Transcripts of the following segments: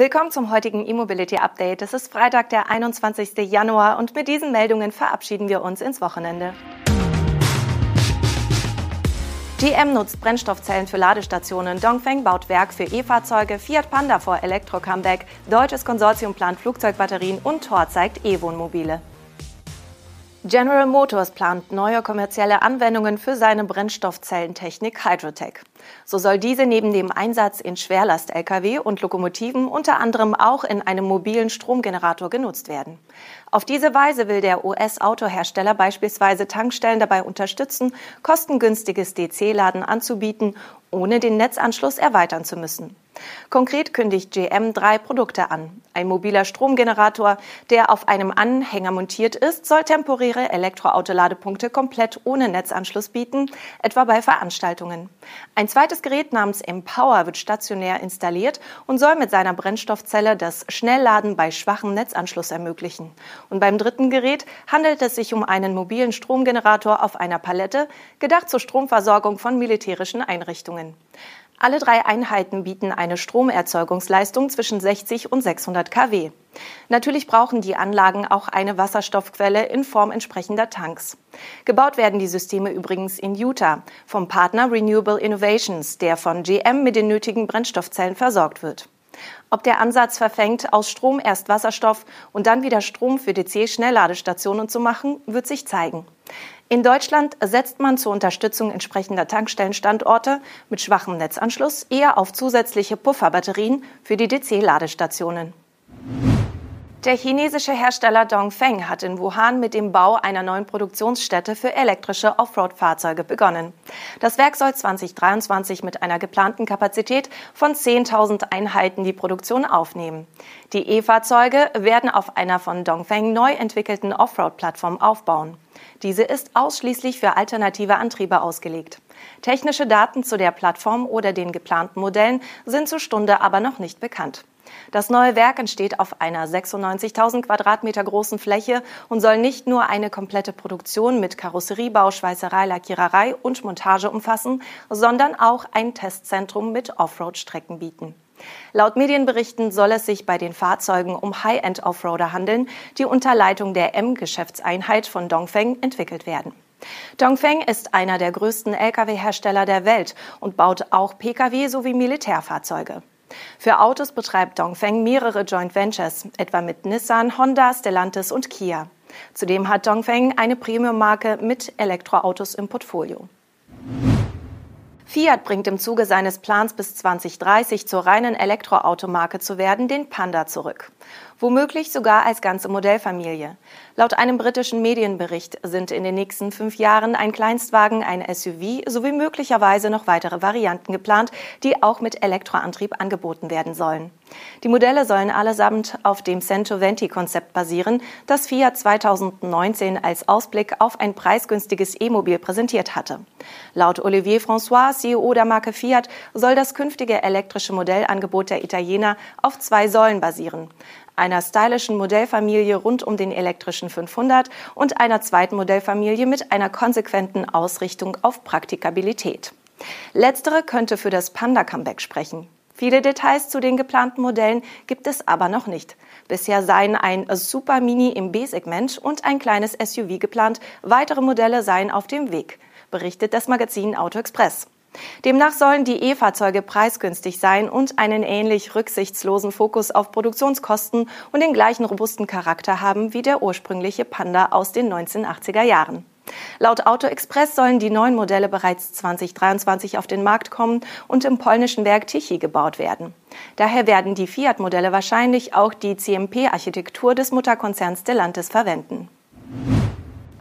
Willkommen zum heutigen E-Mobility Update. Es ist Freitag, der 21. Januar und mit diesen Meldungen verabschieden wir uns ins Wochenende. GM nutzt Brennstoffzellen für Ladestationen, Dongfeng baut Werk für E-Fahrzeuge, Fiat Panda vor Elektro-Comeback, deutsches Konsortium plant Flugzeugbatterien und Tor zeigt E-Wohnmobile. General Motors plant neue kommerzielle Anwendungen für seine Brennstoffzellentechnik Hydrotech. So soll diese neben dem Einsatz in Schwerlast-Lkw und Lokomotiven unter anderem auch in einem mobilen Stromgenerator genutzt werden. Auf diese Weise will der US-Autohersteller beispielsweise Tankstellen dabei unterstützen, kostengünstiges DC-Laden anzubieten, ohne den Netzanschluss erweitern zu müssen. Konkret kündigt GM drei Produkte an. Ein mobiler Stromgenerator, der auf einem Anhänger montiert ist, soll temporäre Elektroautoladepunkte komplett ohne Netzanschluss bieten, etwa bei Veranstaltungen. Ein zweites Gerät namens Empower wird stationär installiert und soll mit seiner Brennstoffzelle das Schnellladen bei schwachem Netzanschluss ermöglichen. Und beim dritten Gerät handelt es sich um einen mobilen Stromgenerator auf einer Palette, gedacht zur Stromversorgung von militärischen Einrichtungen. Alle drei Einheiten bieten eine Stromerzeugungsleistung zwischen 60 und 600 kW. Natürlich brauchen die Anlagen auch eine Wasserstoffquelle in Form entsprechender Tanks. Gebaut werden die Systeme übrigens in Utah vom Partner Renewable Innovations, der von GM mit den nötigen Brennstoffzellen versorgt wird. Ob der Ansatz verfängt, aus Strom erst Wasserstoff und dann wieder Strom für DC-Schnellladestationen zu machen, wird sich zeigen. In Deutschland setzt man zur Unterstützung entsprechender Tankstellenstandorte mit schwachem Netzanschluss eher auf zusätzliche Pufferbatterien für die DC-Ladestationen. Der chinesische Hersteller Dongfeng hat in Wuhan mit dem Bau einer neuen Produktionsstätte für elektrische Offroad-Fahrzeuge begonnen. Das Werk soll 2023 mit einer geplanten Kapazität von 10.000 Einheiten die Produktion aufnehmen. Die E-Fahrzeuge werden auf einer von Dongfeng neu entwickelten Offroad-Plattform aufbauen. Diese ist ausschließlich für alternative Antriebe ausgelegt. Technische Daten zu der Plattform oder den geplanten Modellen sind zur Stunde aber noch nicht bekannt. Das neue Werk entsteht auf einer 96.000 Quadratmeter großen Fläche und soll nicht nur eine komplette Produktion mit Karosseriebau, Schweißerei, Lackiererei und Montage umfassen, sondern auch ein Testzentrum mit Offroad-Strecken bieten. Laut Medienberichten soll es sich bei den Fahrzeugen um High-End-Offroader handeln, die unter Leitung der M-Geschäftseinheit von Dongfeng entwickelt werden. Dongfeng ist einer der größten Lkw-Hersteller der Welt und baut auch Pkw sowie Militärfahrzeuge. Für Autos betreibt Dongfeng mehrere Joint Ventures, etwa mit Nissan, Honda, Stellantis und Kia. Zudem hat Dongfeng eine Premium-Marke mit Elektroautos im Portfolio. Fiat bringt im Zuge seines Plans bis 2030 zur reinen Elektroautomarke zu werden den Panda zurück womöglich sogar als ganze Modellfamilie. Laut einem britischen Medienbericht sind in den nächsten fünf Jahren ein Kleinstwagen, ein SUV sowie möglicherweise noch weitere Varianten geplant, die auch mit Elektroantrieb angeboten werden sollen. Die Modelle sollen allesamt auf dem Cento-Venti-Konzept basieren, das Fiat 2019 als Ausblick auf ein preisgünstiges E-Mobil präsentiert hatte. Laut Olivier François, CEO der Marke Fiat, soll das künftige elektrische Modellangebot der Italiener auf zwei Säulen basieren einer stylischen Modellfamilie rund um den elektrischen 500 und einer zweiten Modellfamilie mit einer konsequenten Ausrichtung auf Praktikabilität. Letztere könnte für das Panda-Comeback sprechen. Viele Details zu den geplanten Modellen gibt es aber noch nicht. Bisher seien ein Super Mini im B-Segment und ein kleines SUV geplant. Weitere Modelle seien auf dem Weg, berichtet das Magazin Auto Express. Demnach sollen die E-Fahrzeuge preisgünstig sein und einen ähnlich rücksichtslosen Fokus auf Produktionskosten und den gleichen robusten Charakter haben wie der ursprüngliche Panda aus den 1980er Jahren. Laut Auto Express sollen die neuen Modelle bereits 2023 auf den Markt kommen und im polnischen Werk Tichy gebaut werden. Daher werden die Fiat-Modelle wahrscheinlich auch die CMP-Architektur des Mutterkonzerns Stellantis verwenden.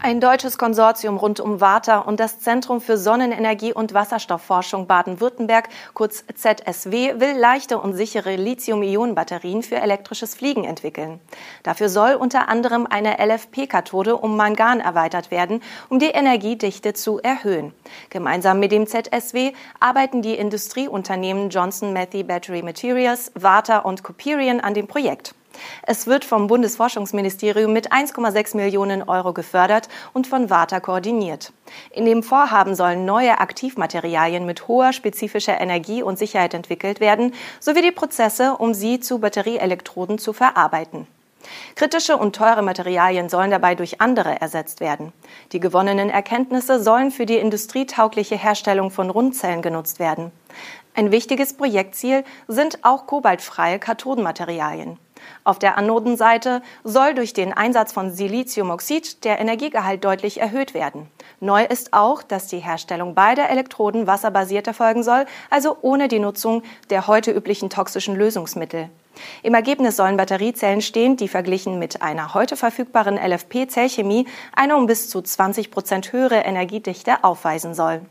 Ein deutsches Konsortium rund um Warta und das Zentrum für Sonnenenergie und Wasserstoffforschung Baden-Württemberg, kurz ZSW, will leichte und sichere Lithium-Ionen-Batterien für elektrisches Fliegen entwickeln. Dafür soll unter anderem eine LFP-Kathode um Mangan erweitert werden, um die Energiedichte zu erhöhen. Gemeinsam mit dem ZSW arbeiten die Industrieunternehmen Johnson Matthey Battery Materials, Warta und Coperion an dem Projekt. Es wird vom Bundesforschungsministerium mit 1,6 Millionen Euro gefördert und von WATA koordiniert. In dem Vorhaben sollen neue Aktivmaterialien mit hoher spezifischer Energie und Sicherheit entwickelt werden, sowie die Prozesse, um sie zu Batterieelektroden zu verarbeiten. Kritische und teure Materialien sollen dabei durch andere ersetzt werden. Die gewonnenen Erkenntnisse sollen für die industrietaugliche Herstellung von Rundzellen genutzt werden. Ein wichtiges Projektziel sind auch kobaltfreie Kathodenmaterialien. Auf der Anodenseite soll durch den Einsatz von Siliziumoxid der Energiegehalt deutlich erhöht werden. Neu ist auch, dass die Herstellung beider Elektroden wasserbasiert erfolgen soll, also ohne die Nutzung der heute üblichen toxischen Lösungsmittel. Im Ergebnis sollen Batteriezellen stehen, die verglichen mit einer heute verfügbaren LFP-Zellchemie eine um bis zu 20 Prozent höhere Energiedichte aufweisen soll.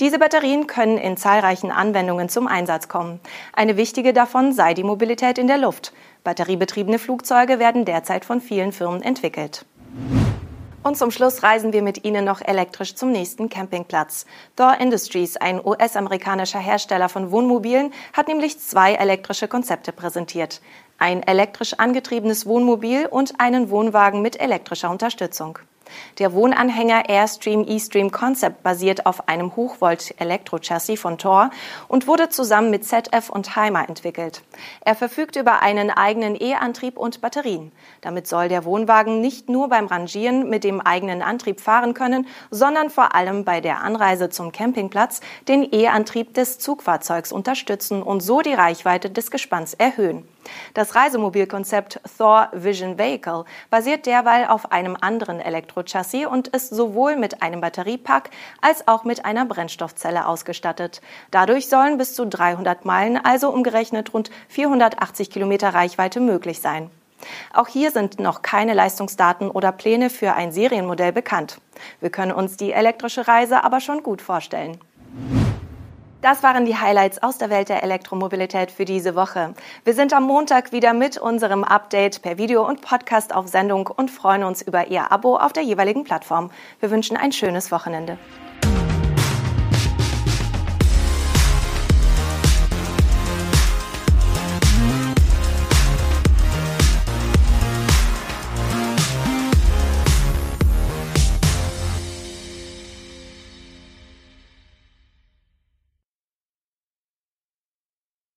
Diese Batterien können in zahlreichen Anwendungen zum Einsatz kommen. Eine wichtige davon sei die Mobilität in der Luft. Batteriebetriebene Flugzeuge werden derzeit von vielen Firmen entwickelt. Und zum Schluss reisen wir mit Ihnen noch elektrisch zum nächsten Campingplatz. Door Industries, ein US-amerikanischer Hersteller von Wohnmobilen, hat nämlich zwei elektrische Konzepte präsentiert. Ein elektrisch angetriebenes Wohnmobil und einen Wohnwagen mit elektrischer Unterstützung. Der Wohnanhänger Airstream eStream Concept basiert auf einem Hochvolt-Elektro-Chassis von Thor und wurde zusammen mit ZF und Heimer entwickelt. Er verfügt über einen eigenen E-Antrieb und Batterien. Damit soll der Wohnwagen nicht nur beim Rangieren mit dem eigenen Antrieb fahren können, sondern vor allem bei der Anreise zum Campingplatz den E-Antrieb des Zugfahrzeugs unterstützen und so die Reichweite des Gespanns erhöhen. Das Reisemobilkonzept Thor Vision Vehicle basiert derweil auf einem anderen Elektrochassis und ist sowohl mit einem Batteriepack als auch mit einer Brennstoffzelle ausgestattet. Dadurch sollen bis zu 300 Meilen, also umgerechnet rund 480 Kilometer Reichweite möglich sein. Auch hier sind noch keine Leistungsdaten oder Pläne für ein Serienmodell bekannt. Wir können uns die elektrische Reise aber schon gut vorstellen. Das waren die Highlights aus der Welt der Elektromobilität für diese Woche. Wir sind am Montag wieder mit unserem Update per Video und Podcast auf Sendung und freuen uns über Ihr Abo auf der jeweiligen Plattform. Wir wünschen ein schönes Wochenende.